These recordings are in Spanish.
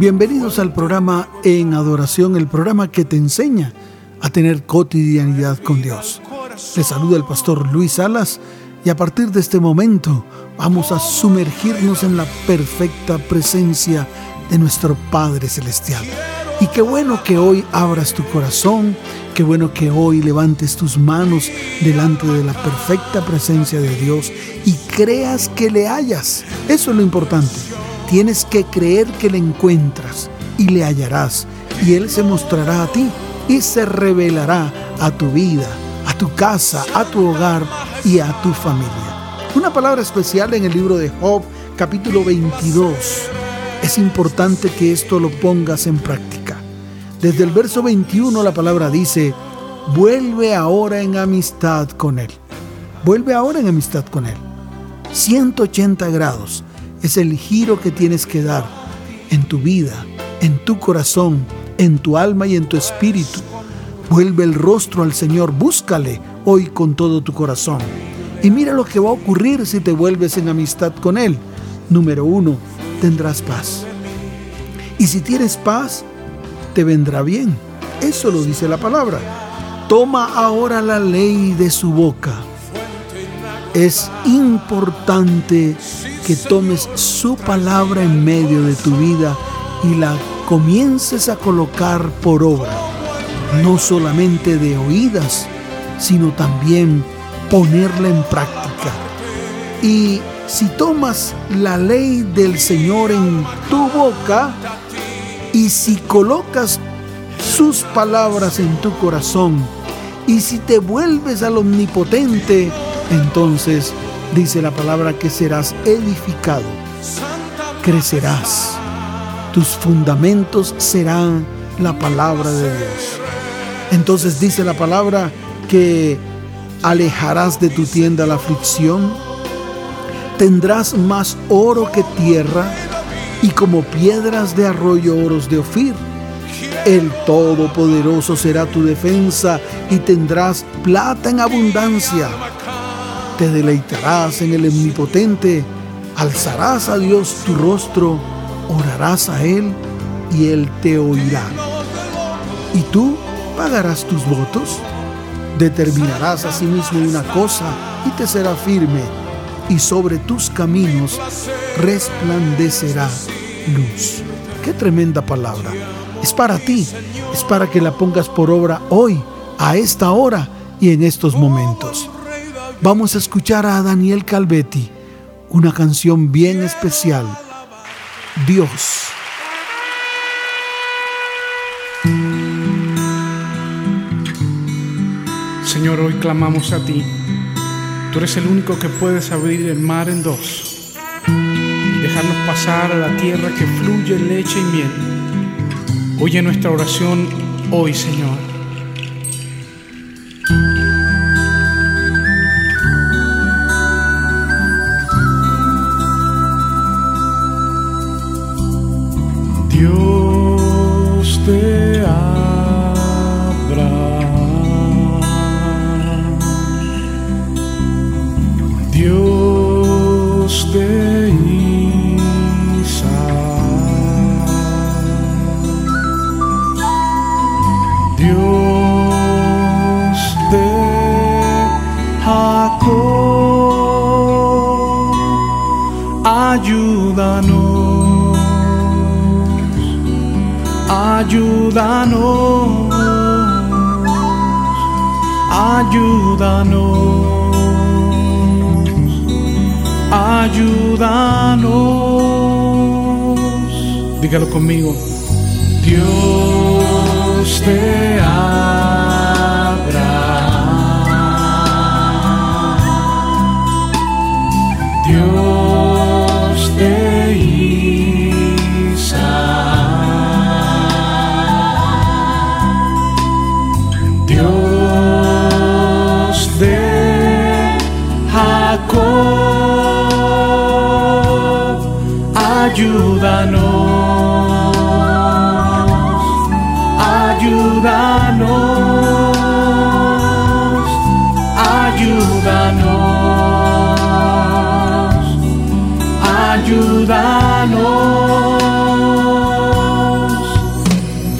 Bienvenidos al programa En Adoración, el programa que te enseña a tener cotidianidad con Dios. Te saluda el pastor Luis Salas y a partir de este momento vamos a sumergirnos en la perfecta presencia de nuestro Padre Celestial. Y qué bueno que hoy abras tu corazón, qué bueno que hoy levantes tus manos delante de la perfecta presencia de Dios y creas que le hayas. Eso es lo importante Tienes que creer que le encuentras y le hallarás, y Él se mostrará a ti y se revelará a tu vida, a tu casa, a tu hogar y a tu familia. Una palabra especial en el libro de Job, capítulo 22. Es importante que esto lo pongas en práctica. Desde el verso 21 la palabra dice, vuelve ahora en amistad con Él. Vuelve ahora en amistad con Él. 180 grados es el giro que tienes que dar en tu vida, en tu corazón, en tu alma y en tu espíritu. Vuelve el rostro al Señor, búscale hoy con todo tu corazón. Y mira lo que va a ocurrir si te vuelves en amistad con Él. Número uno, tendrás paz. Y si tienes paz, te vendrá bien. Eso lo dice la palabra. Toma ahora la ley de su boca. Es importante que tomes su palabra en medio de tu vida y la comiences a colocar por obra, no solamente de oídas, sino también ponerla en práctica. Y si tomas la ley del Señor en tu boca y si colocas sus palabras en tu corazón y si te vuelves al omnipotente, entonces dice la palabra que serás edificado, crecerás, tus fundamentos serán la palabra de Dios. Entonces dice la palabra que alejarás de tu tienda la aflicción, tendrás más oro que tierra y como piedras de arroyo oros de Ofir. El Todopoderoso será tu defensa y tendrás plata en abundancia te deleitarás en el omnipotente, alzarás a Dios tu rostro, orarás a Él y Él te oirá. ¿Y tú pagarás tus votos? Determinarás a sí mismo una cosa y te será firme, y sobre tus caminos resplandecerá luz. Qué tremenda palabra. Es para ti, es para que la pongas por obra hoy, a esta hora y en estos momentos vamos a escuchar a Daniel Calvetti, una canción bien especial, Dios. Señor, hoy clamamos a ti. Tú eres el único que puedes abrir el mar en dos y dejarnos pasar a la tierra que fluye leche y miel. Oye nuestra oración hoy, Señor.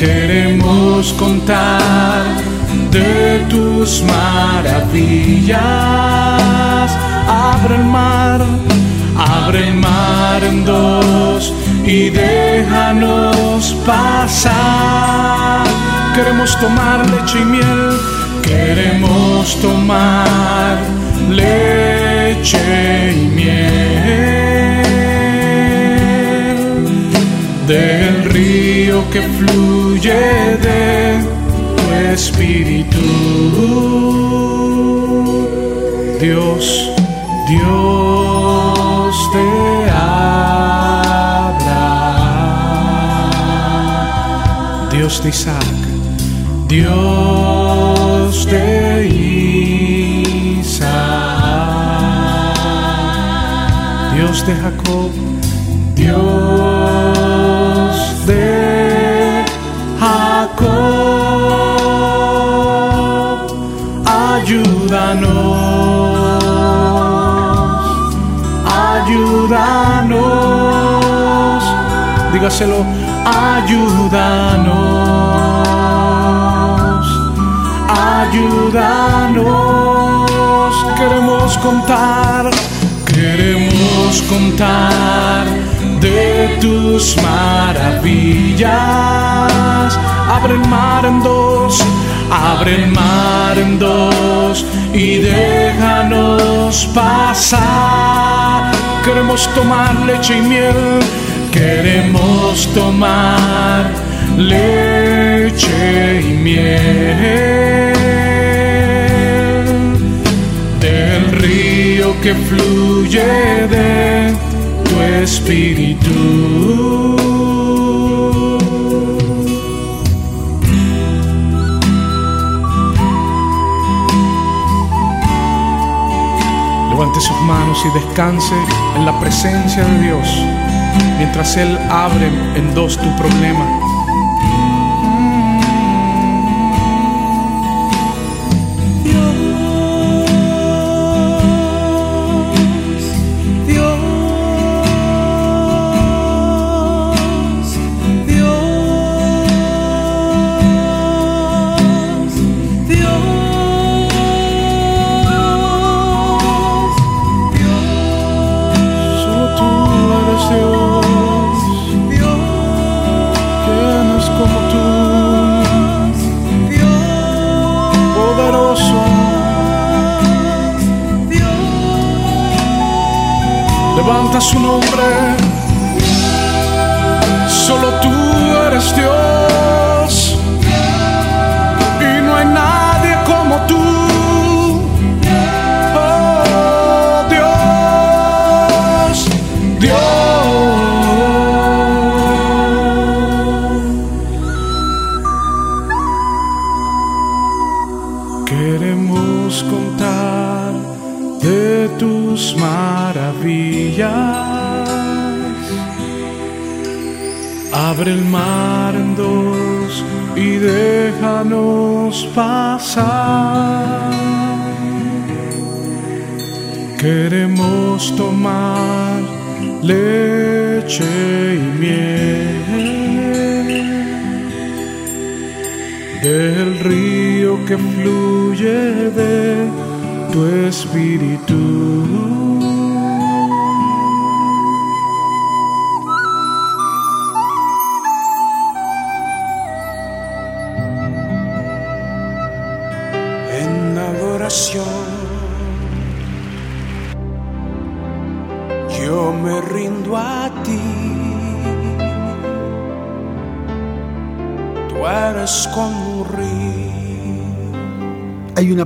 Queremos contar de tus maravillas. Abre el mar, abre el mar en dos y déjanos pasar. Queremos tomar leche y miel, queremos tomar leche y miel que fluye de Espíritu. Dios, Dios te habla. Dios de Isaac, Dios de Isaac, Dios de Jacob, Dios dígaselo, ayúdanos, ayúdanos, queremos contar, queremos contar de tus maravillas, abre el mar en dos abre el mar en dos y déjanos pasar. Queremos tomar leche y miel, queremos tomar leche y miel del río que fluye de tu espíritu. levante sus manos y descanse en la presencia de Dios mientras Él abre en dos tu problema del río que fluye de tu espíritu.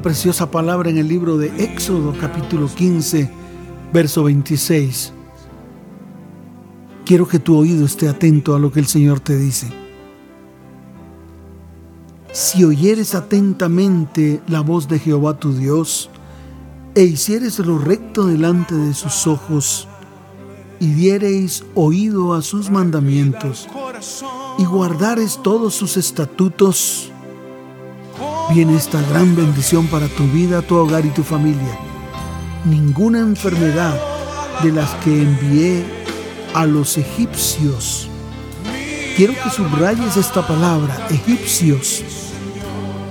Preciosa palabra en el libro de Éxodo capítulo 15, verso 26. Quiero que tu oído esté atento a lo que el Señor te dice. Si oyeres atentamente la voz de Jehová tu Dios, e hicieres lo recto delante de sus ojos, y diereis oído a sus mandamientos, y guardares todos sus estatutos, viene esta gran bendición para tu vida, tu hogar y tu familia. Ninguna enfermedad de las que envié a los egipcios. Quiero que subrayes esta palabra, egipcios.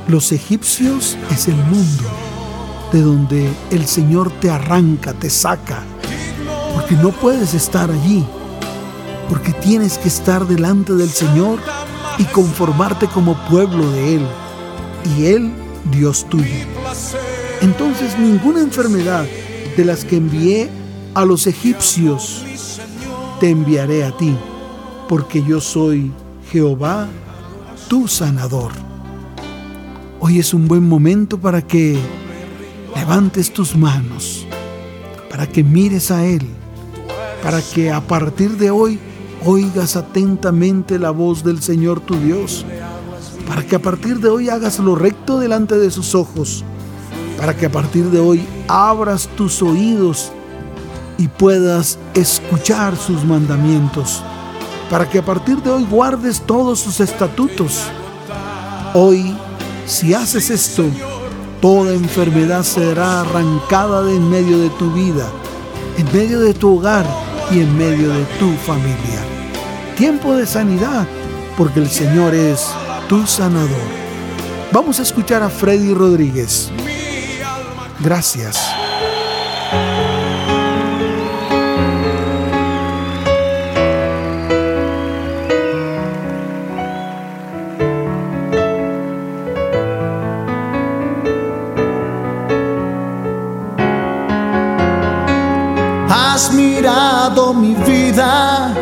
Los egipcios es el mundo de donde el Señor te arranca, te saca, porque no puedes estar allí, porque tienes que estar delante del Señor y conformarte como pueblo de Él, y Él Dios tuyo. Entonces ninguna enfermedad de las que envié a los egipcios te enviaré a ti, porque yo soy Jehová, tu sanador. Hoy es un buen momento para que levantes tus manos, para que mires a Él, para que a partir de hoy oigas atentamente la voz del Señor tu Dios, para que a partir de hoy hagas lo recto delante de sus ojos, para que a partir de hoy abras tus oídos y puedas escuchar sus mandamientos, para que a partir de hoy guardes todos sus estatutos. Hoy, si haces esto, Toda enfermedad será arrancada de en medio de tu vida, en medio de tu hogar y en medio de tu familia. Tiempo de sanidad, porque el Señor es tu sanador. Vamos a escuchar a Freddy Rodríguez. Gracias. mi vida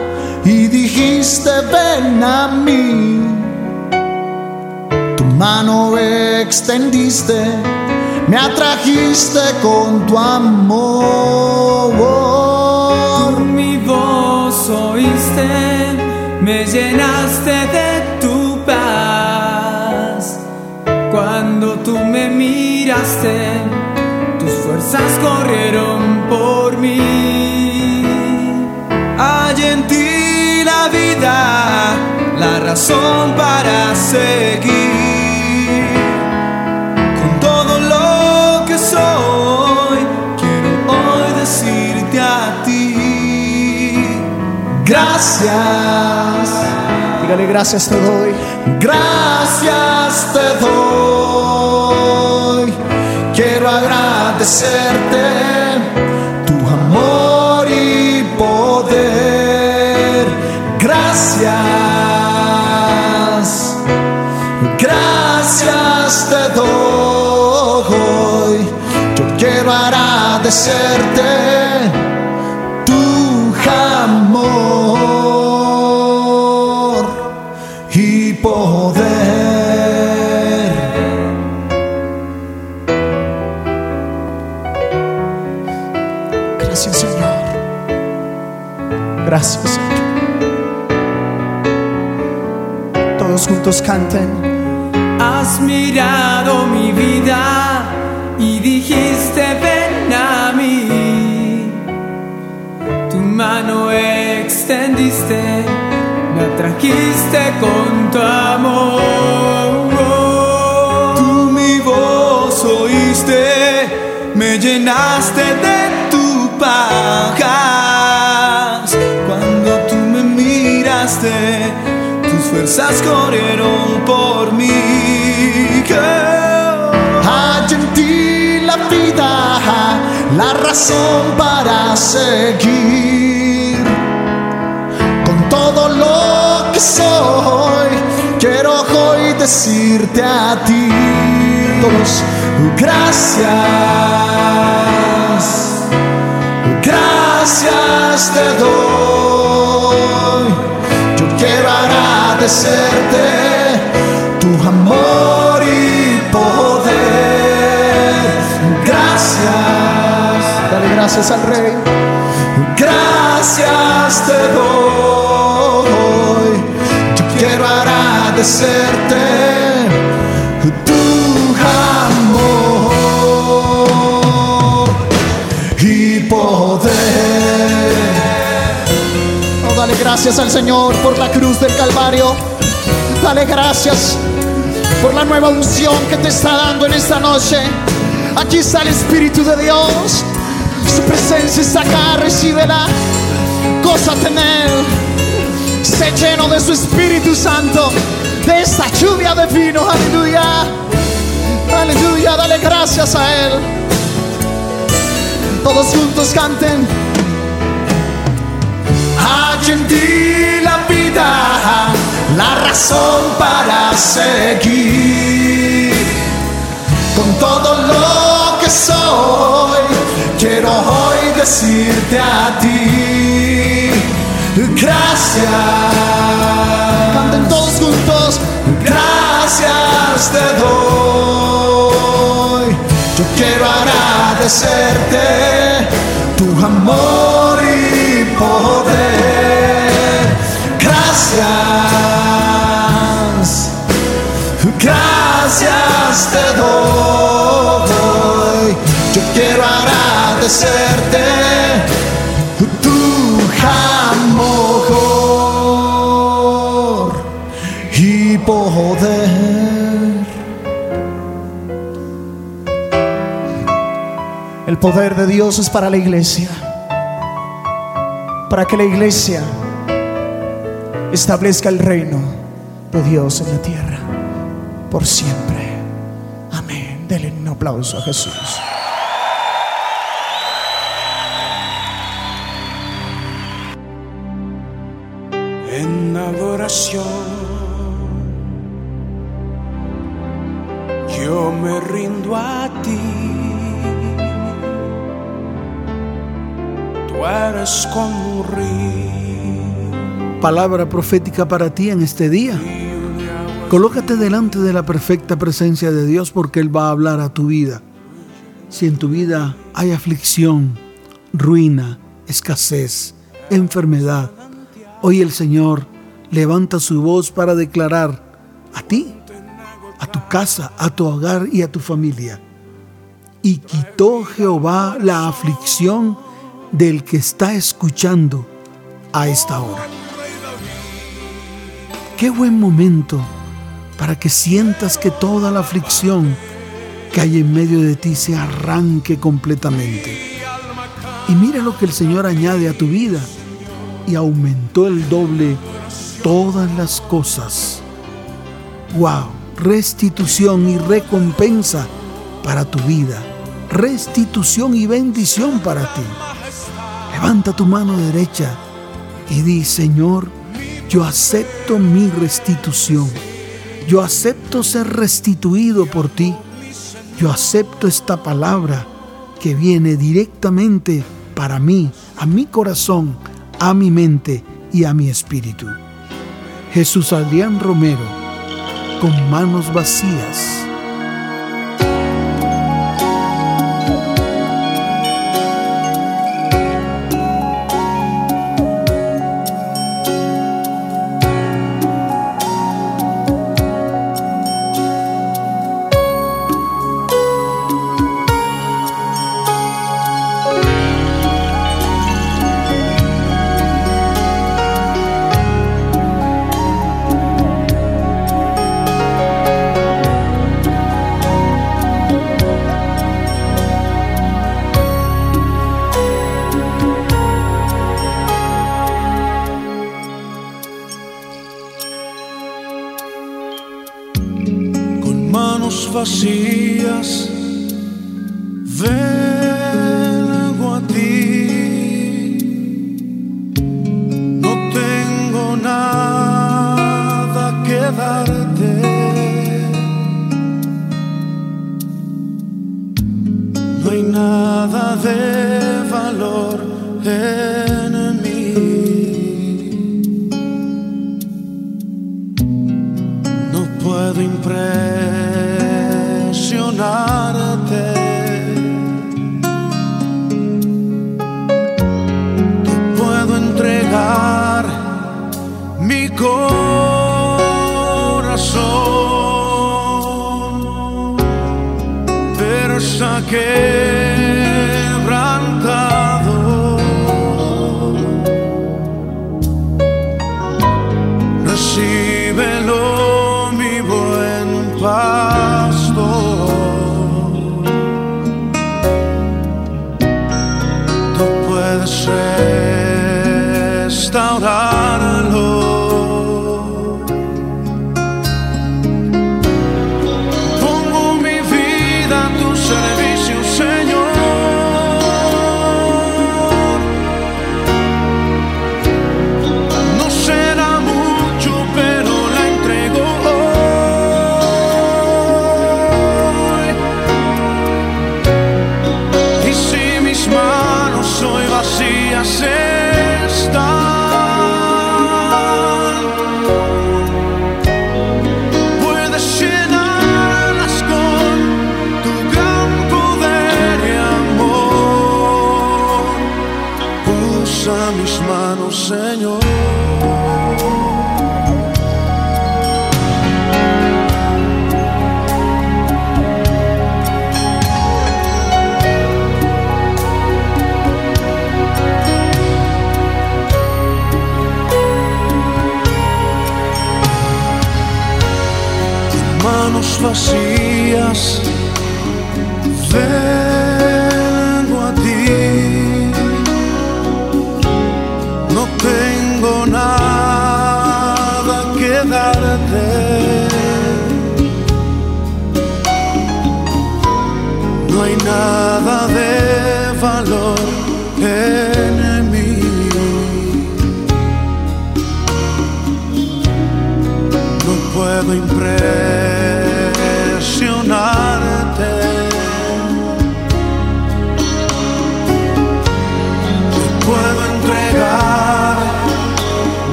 y dijiste ven a mí. Mano extendiste, me atrajiste con tu amor. mi voz oíste, me llenaste de tu paz. Cuando tú me miraste, tus fuerzas corrieron por mí en ti la vida, la razón para seguir. Gracias. Dígale gracias te doy. Gracias te doy. Quiero agradecerte gracias, gracias te doy. Yo quiero agradecerte Gracias Señor. juntos canten. Has mirado mi vida y dijiste ven a mí. Tu mano extendiste, me atrajiste con tu amor. Tú mi voz oíste, me llenaste de tu paz. Fuerzas corrieron por mí. Hay en ti la vida, la razón para seguir. Con todo lo que soy, quiero hoy decirte a ti. Gracias. Gracias te doy. Agradecerte tu amor y poder. Gracias, dale gracias al Rey. Gracias te doy. Yo quiero agradecerte gracias al Señor por la cruz del Calvario. Dale gracias por la nueva unción que te está dando en esta noche. Aquí está el Espíritu de Dios. Su presencia está acá, recíbela. En Él. Sé lleno de su Espíritu Santo, de esta lluvia de vino. Aleluya. Aleluya. Dale gracias a Él. Todos juntos canten. Hay en ti la vida, la razón para seguir. Con todo lo que soy, quiero hoy decirte a ti. Gracias. Canten todos juntos. Gracias te doy. Yo quiero agradecerte tu amor y poder. Gracias. Gracias te doy. Yo quiero agradecerte tu amor y poder. El poder de Dios es para la iglesia. Para que la iglesia establezca el reino de Dios en la tierra por siempre. Amén. Denle un aplauso a Jesús. en adoración. Yo me rindo a ti. Tú eres como un río. Palabra profética para ti en este día. Colócate delante de la perfecta presencia de Dios porque Él va a hablar a tu vida. Si en tu vida hay aflicción, ruina, escasez, enfermedad, hoy el Señor levanta su voz para declarar a ti, a tu casa, a tu hogar y a tu familia. Y quitó Jehová la aflicción del que está escuchando a esta hora. Qué buen momento para que sientas que toda la aflicción que hay en medio de ti se arranque completamente. Y mira lo que el Señor añade a tu vida y aumentó el doble todas las cosas. ¡Wow! Restitución y recompensa para tu vida. Restitución y bendición para ti. Levanta tu mano derecha y di, Señor, yo acepto mi restitución. Yo acepto ser restituido por ti. Yo acepto esta palabra que viene directamente para mí, a mi corazón, a mi mente y a mi espíritu. Jesús Adrián Romero, con manos vacías.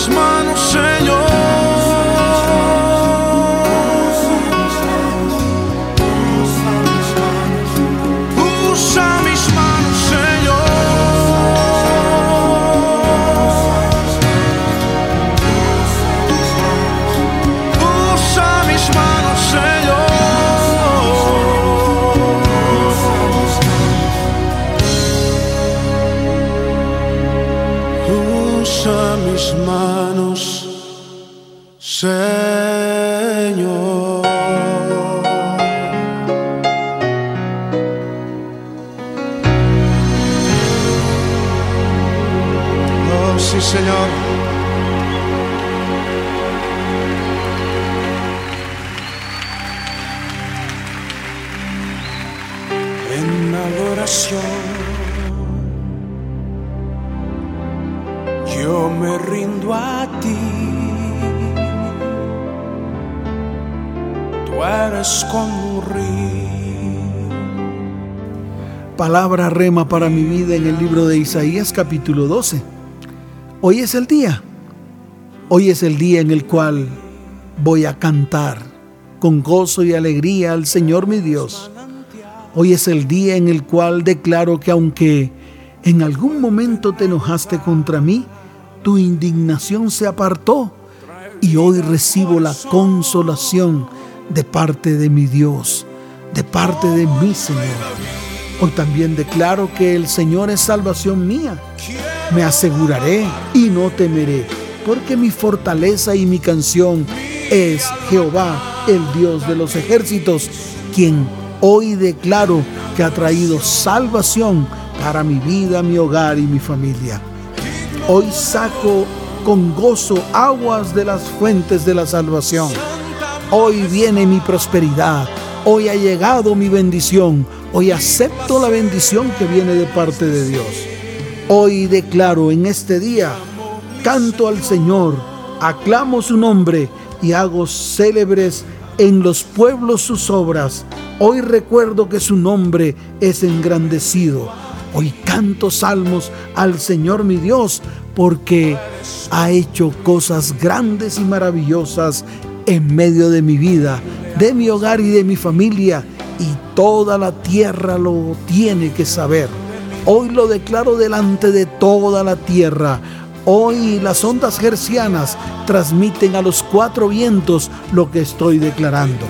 düşman Para mi vida en el libro de Isaías capítulo 12. Hoy es el día. Hoy es el día en el cual voy a cantar con gozo y alegría al Señor mi Dios. Hoy es el día en el cual declaro que aunque en algún momento te enojaste contra mí, tu indignación se apartó y hoy recibo la consolación de parte de mi Dios, de parte de mi Señor. Hoy también declaro que el Señor es salvación mía. Me aseguraré y no temeré, porque mi fortaleza y mi canción es Jehová, el Dios de los ejércitos, quien hoy declaro que ha traído salvación para mi vida, mi hogar y mi familia. Hoy saco con gozo aguas de las fuentes de la salvación. Hoy viene mi prosperidad. Hoy ha llegado mi bendición. Hoy acepto la bendición que viene de parte de Dios. Hoy declaro en este día, canto al Señor, aclamo su nombre y hago célebres en los pueblos sus obras. Hoy recuerdo que su nombre es engrandecido. Hoy canto salmos al Señor mi Dios porque ha hecho cosas grandes y maravillosas en medio de mi vida, de mi hogar y de mi familia, y toda la tierra lo tiene que saber. Hoy lo declaro delante de toda la tierra. Hoy las ondas gercianas transmiten a los cuatro vientos lo que estoy declarando.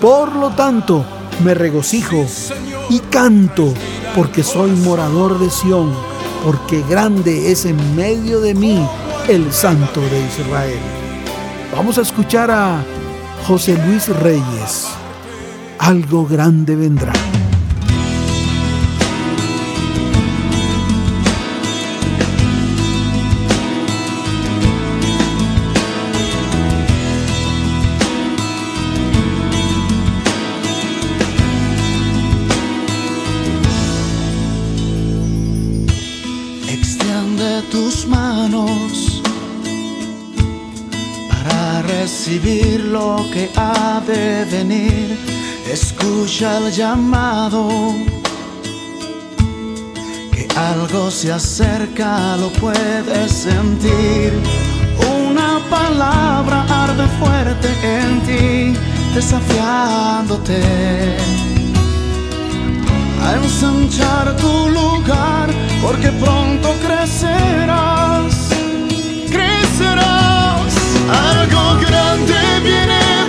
Por lo tanto, me regocijo y canto porque soy morador de Sión, porque grande es en medio de mí el Santo de Israel. Vamos a escuchar a José Luis Reyes. Algo grande vendrá. Escucha el llamado, que algo se acerca, lo puedes sentir. Una palabra arde fuerte en ti, desafiándote a ensanchar tu lugar, porque pronto crecerás, crecerás. Algo grande viene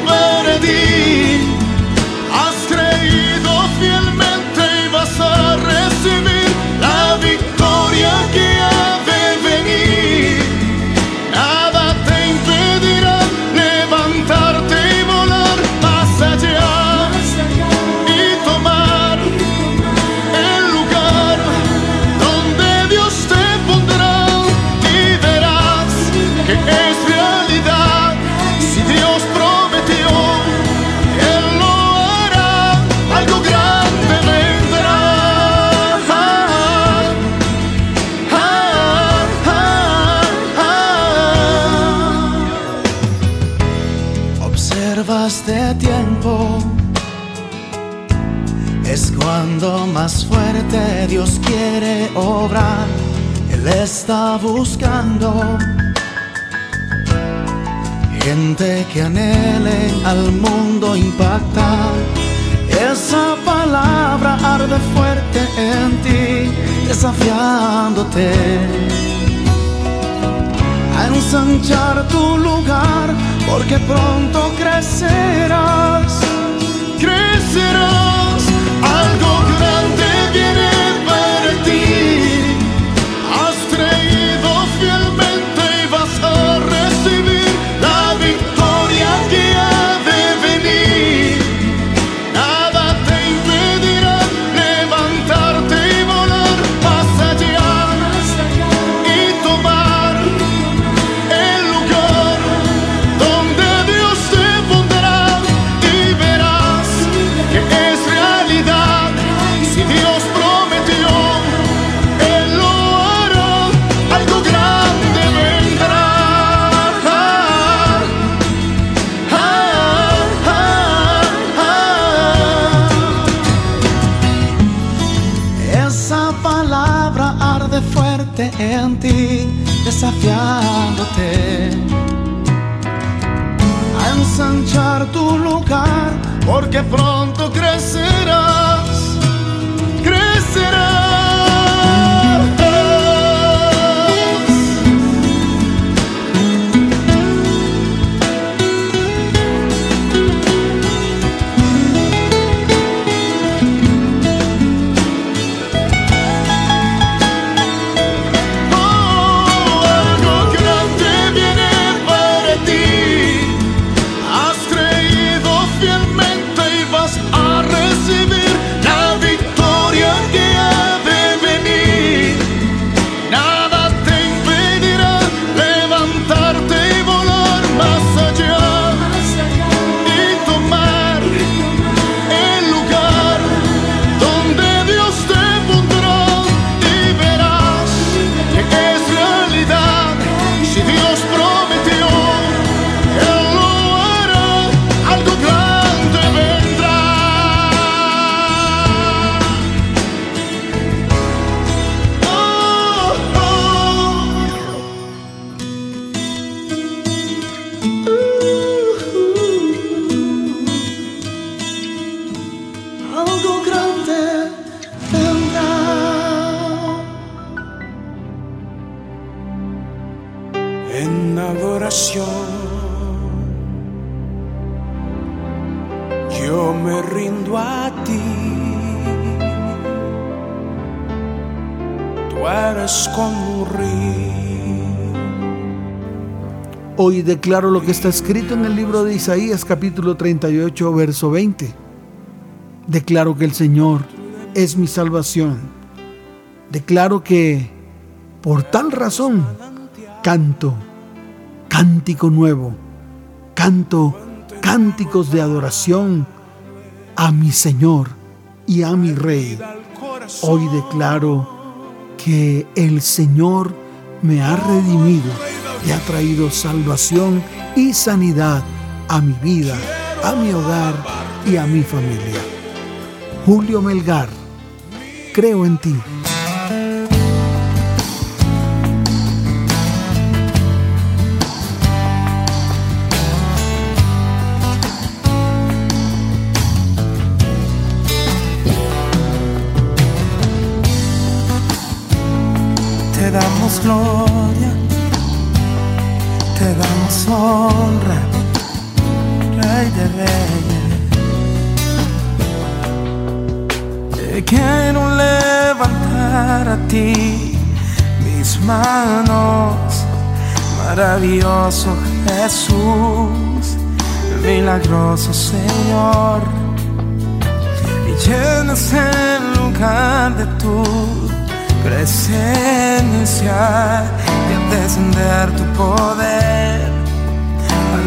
Dios quiere obrar. Él está buscando gente que anhele al mundo impactar. Esa palabra arde fuerte en ti, desafiándote a ensanchar tu lugar, porque pronto crecerás, crecerás. Algo Hoy declaro lo que está escrito en el libro de Isaías capítulo 38 verso 20. Declaro que el Señor es mi salvación. Declaro que por tal razón canto cántico nuevo, canto cánticos de adoración a mi Señor y a mi Rey. Hoy declaro que el Señor me ha redimido y ha traído salvación y sanidad a mi vida, a mi hogar y a mi familia. Julio Melgar, creo en ti. Te damos gloria, honra, Rey de Reyes. Te quiero levantar a ti mis manos, maravilloso Jesús, milagroso Señor, y llenas el lugar de tu presencia y descender tu poder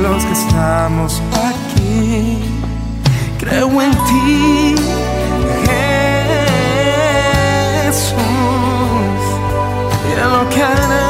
los que estamos aquí. Creo en ti, Jesús, y lo que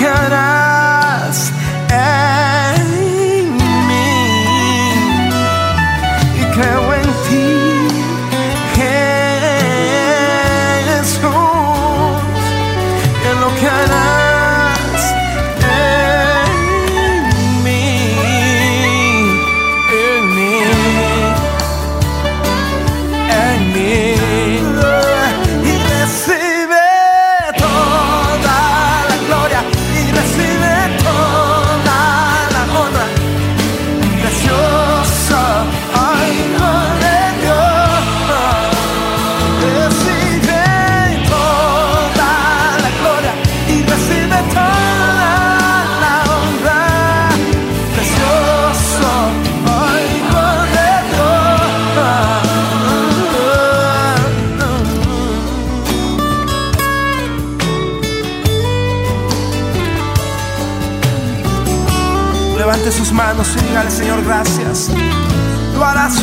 y en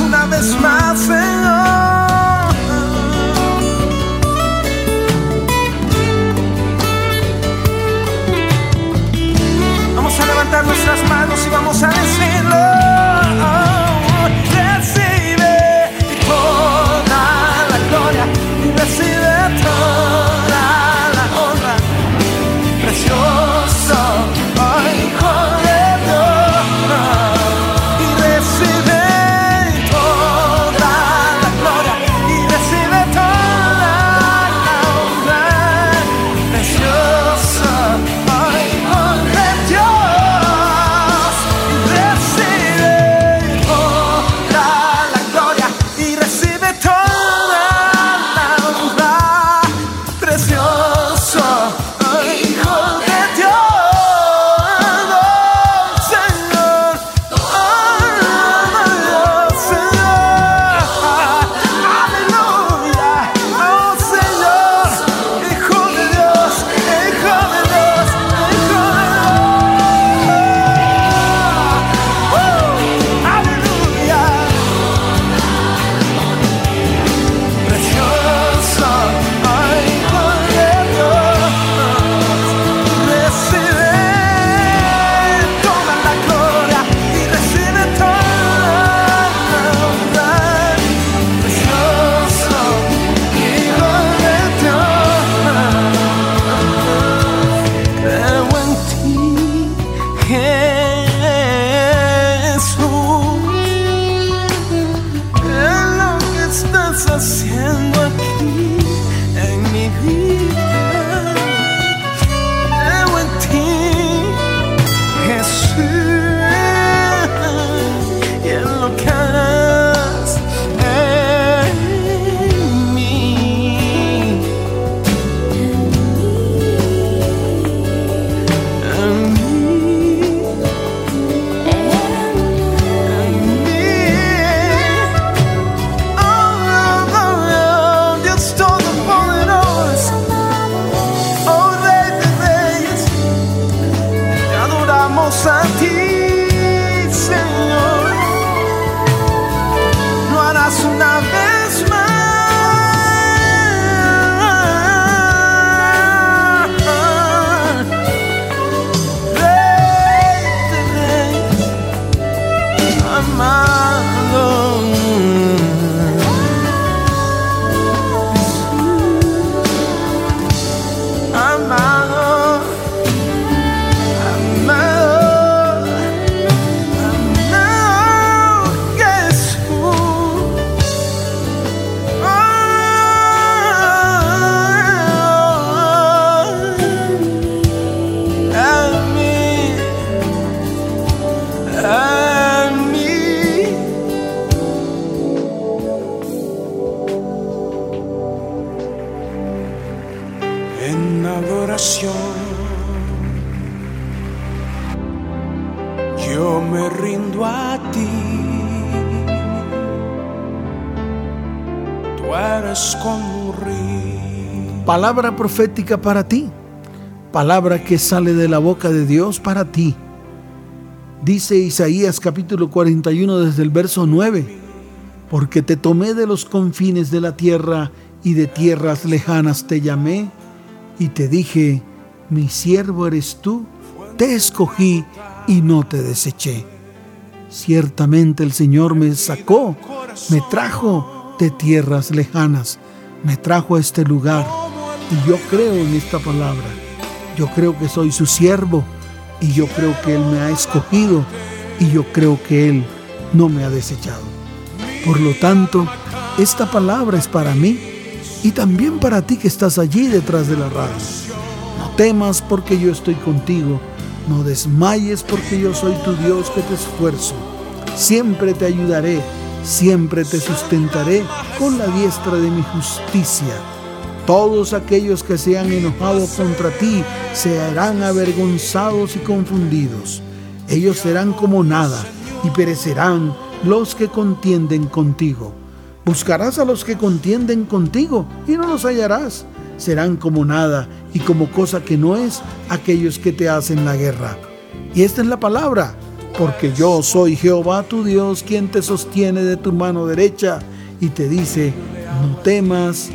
una vez más, Señor. Palabra profética para ti, palabra que sale de la boca de Dios para ti. Dice Isaías capítulo 41 desde el verso 9, porque te tomé de los confines de la tierra y de tierras lejanas te llamé y te dije, mi siervo eres tú, te escogí y no te deseché. Ciertamente el Señor me sacó, me trajo de tierras lejanas, me trajo a este lugar y yo creo en esta palabra. Yo creo que soy su siervo y yo creo que Él me ha escogido y yo creo que Él no me ha desechado. Por lo tanto, esta palabra es para mí y también para ti que estás allí detrás de la radio. No temas porque yo estoy contigo. No desmayes porque yo soy tu Dios que te esfuerzo. Siempre te ayudaré, siempre te sustentaré con la diestra de mi justicia todos aquellos que se han enojado contra ti serán avergonzados y confundidos. Ellos serán como nada y perecerán los que contienden contigo. Buscarás a los que contienden contigo y no los hallarás. Serán como nada y como cosa que no es aquellos que te hacen la guerra. Y esta es la palabra. porque yo soy Jehová tu Dios quien te sostiene de tu mano derecha y te dice, no temas,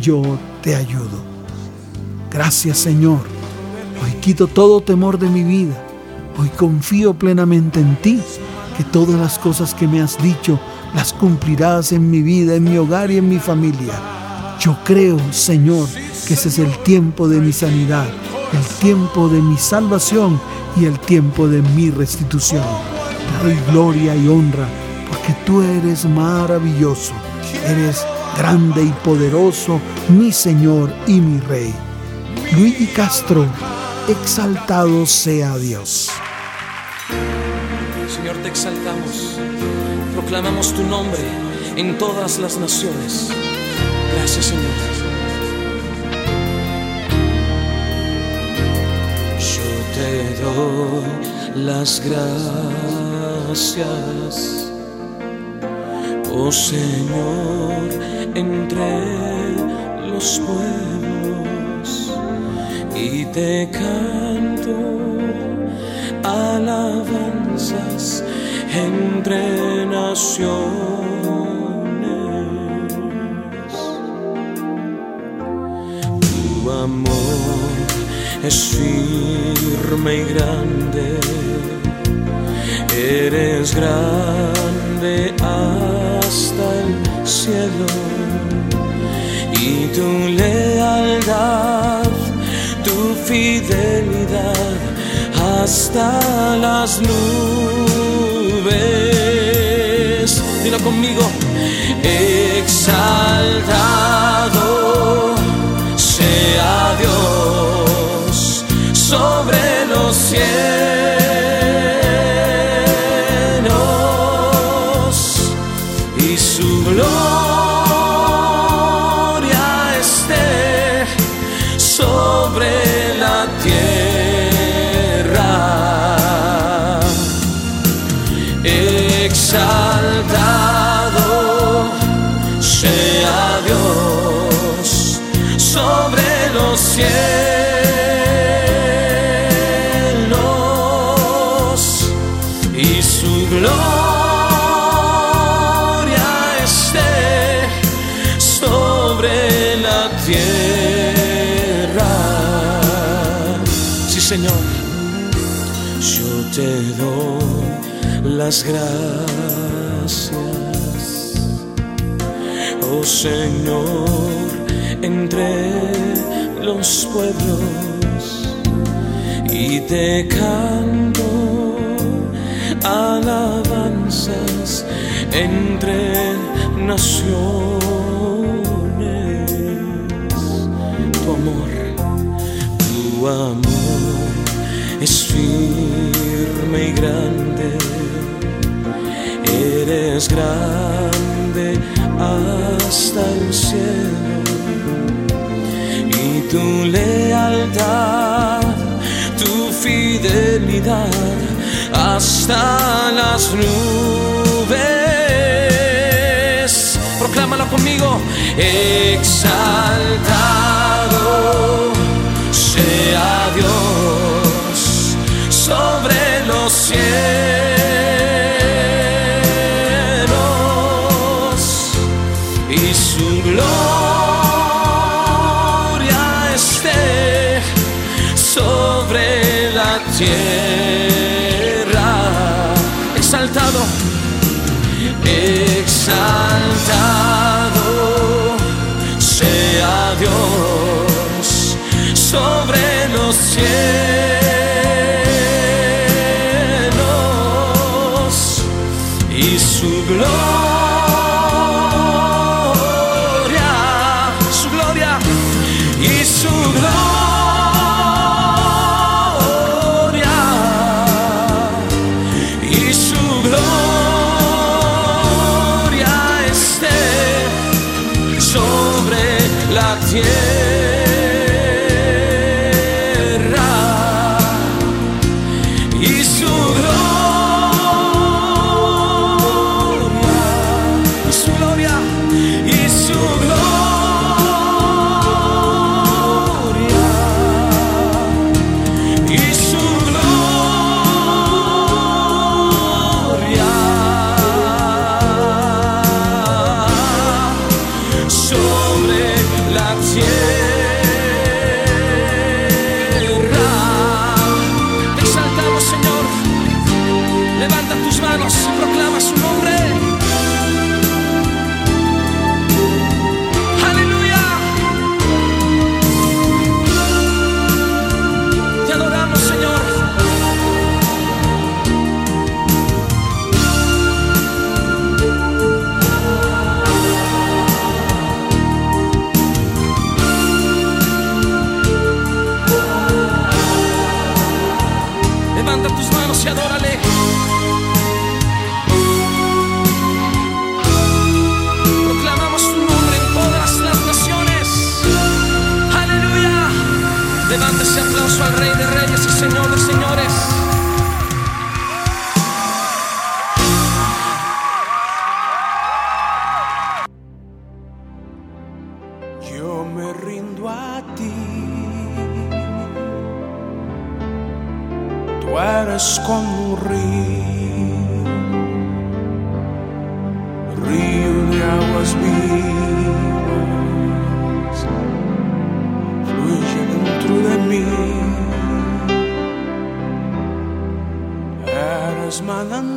yo te ayudo. Gracias Señor. Hoy quito todo temor de mi vida. Hoy confío plenamente en ti, que todas las cosas que me has dicho las cumplirás en mi vida, en mi hogar y en mi familia. Yo creo, Señor, que ese es el tiempo de mi sanidad, el tiempo de mi salvación y el tiempo de mi restitución. Te doy gloria y honra porque tú eres maravilloso, eres grande y poderoso, mi Señor y mi Rey. Luigi Castro, exaltado sea Dios. Señor, te exaltamos, proclamamos tu nombre en todas las naciones. Gracias, Señor. Yo te doy las gracias, oh Señor, entre los pueblos y te canto alabanzas entre naciones. Tu amor es firme y grande, eres grande hasta las nubes. Dilo conmigo, exaltado sea Dios sobre los cielos gracias, oh Señor, entre los pueblos y te canto alabanzas entre naciones. Tu amor, tu amor es firme y grande, eres grande hasta el cielo y tu lealtad, tu fidelidad hasta las nubes. Proclámalo conmigo, exaltado sea Dios sobre los cielos tierra. Exaltado, exaltado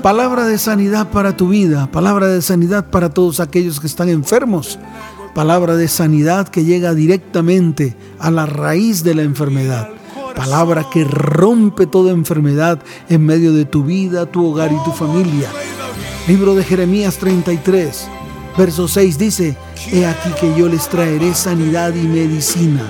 Palabra de sanidad para tu vida, palabra de sanidad para todos aquellos que están enfermos, palabra de sanidad que llega directamente a la raíz de la enfermedad, palabra que rompe toda enfermedad en medio de tu vida, tu hogar y tu familia. Libro de Jeremías 33, verso 6 dice, He aquí que yo les traeré sanidad y medicina,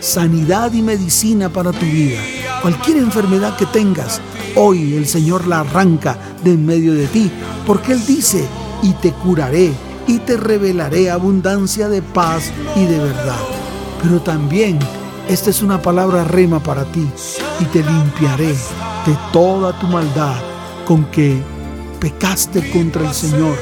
sanidad y medicina para tu vida. Cualquier enfermedad que tengas, hoy el Señor la arranca de en medio de ti, porque Él dice, y te curaré y te revelaré abundancia de paz y de verdad. Pero también esta es una palabra rema para ti y te limpiaré de toda tu maldad con que pecaste contra el Señor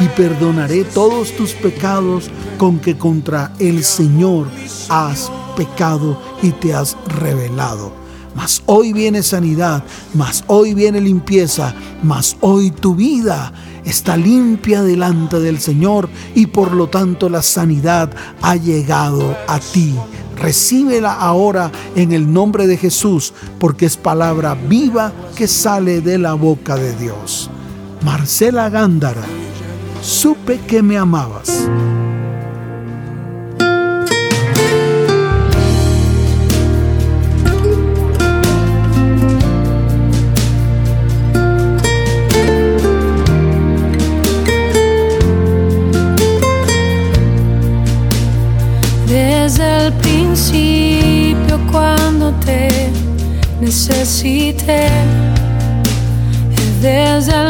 y perdonaré todos tus pecados con que contra el Señor has pecado y te has revelado. Mas hoy viene sanidad, mas hoy viene limpieza, mas hoy tu vida está limpia delante del Señor y por lo tanto la sanidad ha llegado a ti. Recíbela ahora en el nombre de Jesús, porque es palabra viva que sale de la boca de Dios. Marcela Gándara, supe que me amabas. Necesité, desde el momento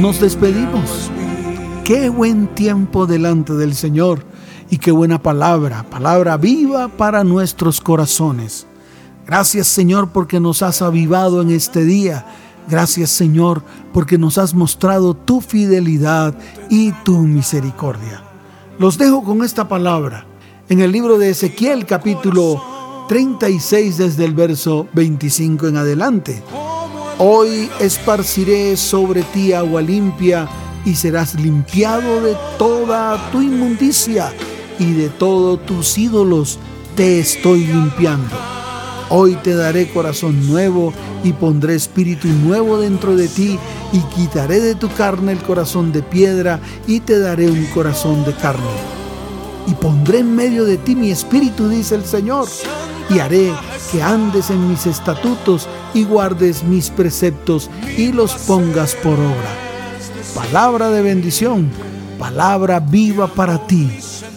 Nos despedimos. Qué buen tiempo delante del Señor y qué buena palabra, palabra viva para nuestros corazones. Gracias Señor porque nos has avivado en este día. Gracias Señor porque nos has mostrado tu fidelidad y tu misericordia. Los dejo con esta palabra en el libro de Ezequiel capítulo 36 desde el verso 25 en adelante. Hoy esparciré sobre ti agua limpia y serás limpiado de toda tu inmundicia y de todos tus ídolos te estoy limpiando. Hoy te daré corazón nuevo y pondré espíritu nuevo dentro de ti y quitaré de tu carne el corazón de piedra y te daré un corazón de carne. Y pondré en medio de ti mi espíritu, dice el Señor, y haré que andes en mis estatutos y guardes mis preceptos y los pongas por obra. Palabra de bendición, palabra viva para ti.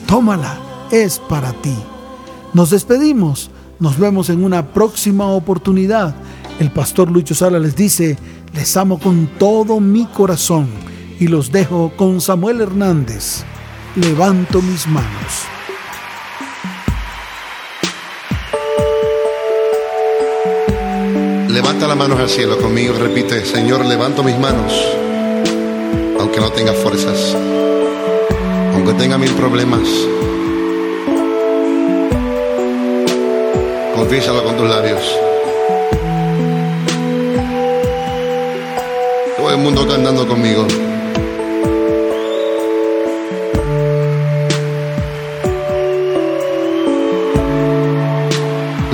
Tómala, es para ti. Nos despedimos, nos vemos en una próxima oportunidad. El pastor Lucho Sala les dice, les amo con todo mi corazón y los dejo con Samuel Hernández. Levanto mis manos. Levanta las manos al cielo conmigo y repite, Señor, levanto mis manos, aunque no tenga fuerzas, aunque tenga mil problemas. Confiésalo con tus labios. Todo el mundo cantando conmigo.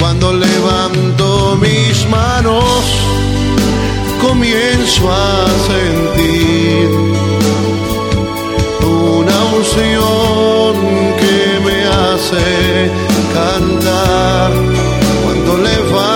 Cuando levanto mis manos, comienzo a sentir una unción que me hace cantar. Cuando levanto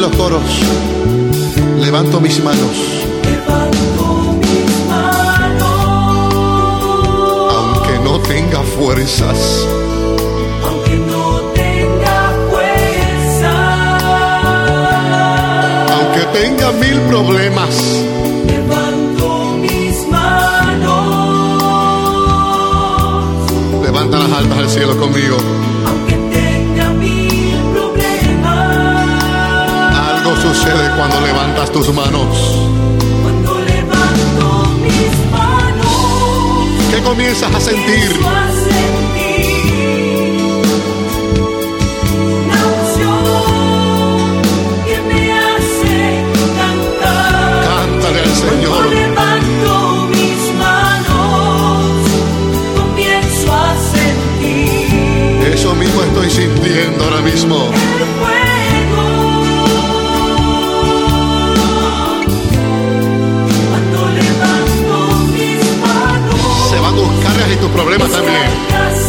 Ver los coros. Levanto mis manos. Aunque no tenga fuerzas. Aunque no tenga fuerza, Aunque tenga mil problemas. levanto mis manos. Levanta las almas al cielo conmigo. Sucede cuando levantas tus manos. cuando levanto mis manos, ¿Qué comienzas a sentir tu problema también.